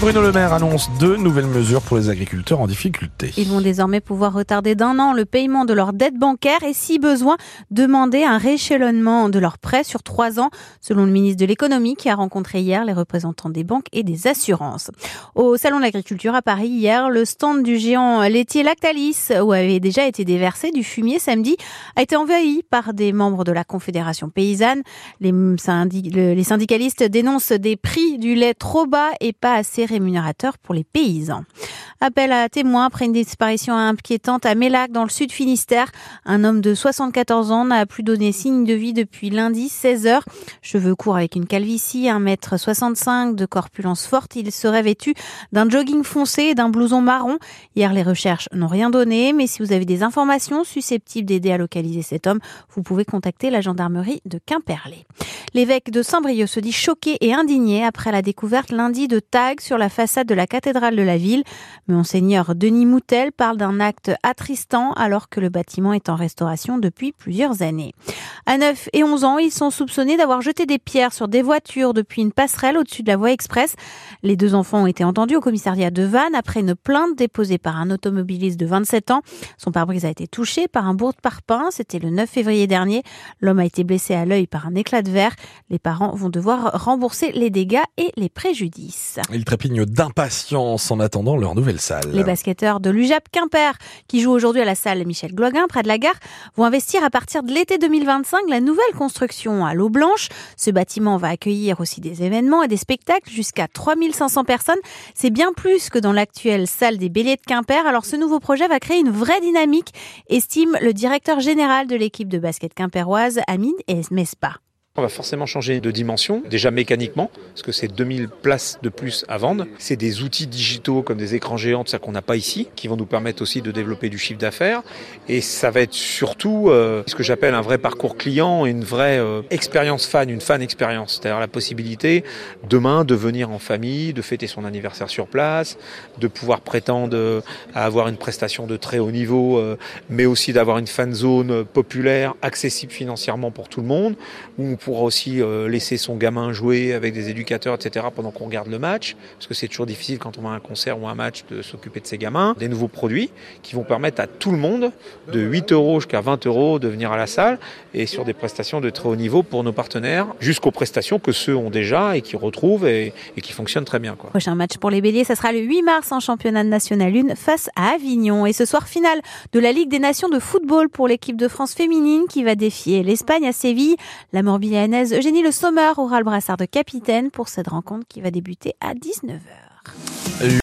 Bruno Le Maire annonce deux nouvelles mesures pour les agriculteurs en difficulté. Ils vont désormais pouvoir retarder d'un an le paiement de leurs dettes bancaires et, si besoin, demander un rééchelonnement de leurs prêts sur trois ans, selon le ministre de l'économie qui a rencontré hier les représentants des banques et des assurances. Au Salon de l'agriculture à Paris hier, le stand du géant laitier Lactalis, où avait déjà été déversé du fumier samedi, a été envahi par des membres de la Confédération paysanne. Les syndicalistes dénoncent des prix du lait trop bas et pas assez rémunérateur pour les paysans. Appel à témoins après une disparition inquiétante à Mélac dans le sud Finistère. Un homme de 74 ans n'a plus donné signe de vie depuis lundi 16 h Cheveux courts avec une calvitie, 1m65 de corpulence forte. Il serait vêtu d'un jogging foncé et d'un blouson marron. Hier, les recherches n'ont rien donné, mais si vous avez des informations susceptibles d'aider à localiser cet homme, vous pouvez contacter la gendarmerie de Quimperlé. L'évêque de Saint-Brieuc se dit choqué et indigné après la découverte lundi de tags sur la façade de la cathédrale de la ville. Monseigneur Denis Moutel parle d'un acte attristant alors que le bâtiment est en restauration depuis plusieurs années. À 9 et 11 ans, ils sont soupçonnés d'avoir jeté des pierres sur des voitures depuis une passerelle au-dessus de la voie express. Les deux enfants ont été entendus au commissariat de Vannes après une plainte déposée par un automobiliste de 27 ans. Son pare-brise a été touché par un bourre de parpaing. C'était le 9 février dernier. L'homme a été blessé à l'œil par un éclat de verre. Les parents vont devoir rembourser les dégâts et les préjudices. D'impatience en attendant leur nouvelle salle. Les basketteurs de l'UJAP Quimper, qui jouent aujourd'hui à la salle Michel Gloguin, près de la gare, vont investir à partir de l'été 2025 la nouvelle construction à l'eau blanche. Ce bâtiment va accueillir aussi des événements et des spectacles jusqu'à 3500 personnes. C'est bien plus que dans l'actuelle salle des Béliers de Quimper. Alors ce nouveau projet va créer une vraie dynamique, estime le directeur général de l'équipe de basket quimpéroise, Amine Mespa. On va forcément changer de dimension, déjà mécaniquement, parce que c'est 2000 places de plus à vendre. C'est des outils digitaux comme des écrans géants, ça qu'on n'a pas ici, qui vont nous permettre aussi de développer du chiffre d'affaires. Et ça va être surtout euh, ce que j'appelle un vrai parcours client une vraie euh, expérience fan, une fan expérience. C'est-à-dire la possibilité demain de venir en famille, de fêter son anniversaire sur place, de pouvoir prétendre à avoir une prestation de très haut niveau, euh, mais aussi d'avoir une fan zone populaire, accessible financièrement pour tout le monde, où pourra aussi euh, laisser son gamin jouer avec des éducateurs, etc. pendant qu'on regarde le match, parce que c'est toujours difficile quand on va à un concert ou un match de s'occuper de ses gamins. Des nouveaux produits qui vont permettre à tout le monde, de 8 euros jusqu'à 20 euros, de venir à la salle et sur des prestations de très haut niveau pour nos partenaires, jusqu'aux prestations que ceux ont déjà et qui retrouvent et, qui fonctionnent très bien. Quoi. Prochain match pour les Béliers, ça sera le 8 mars en championnat national 1 face à Avignon. Et ce soir, finale de la Ligue des Nations de football pour l'équipe de France féminine qui va défier l'Espagne à Séville. La Eugénie Le Sommer aura le brassard de capitaine pour cette rencontre qui va débuter à 19h.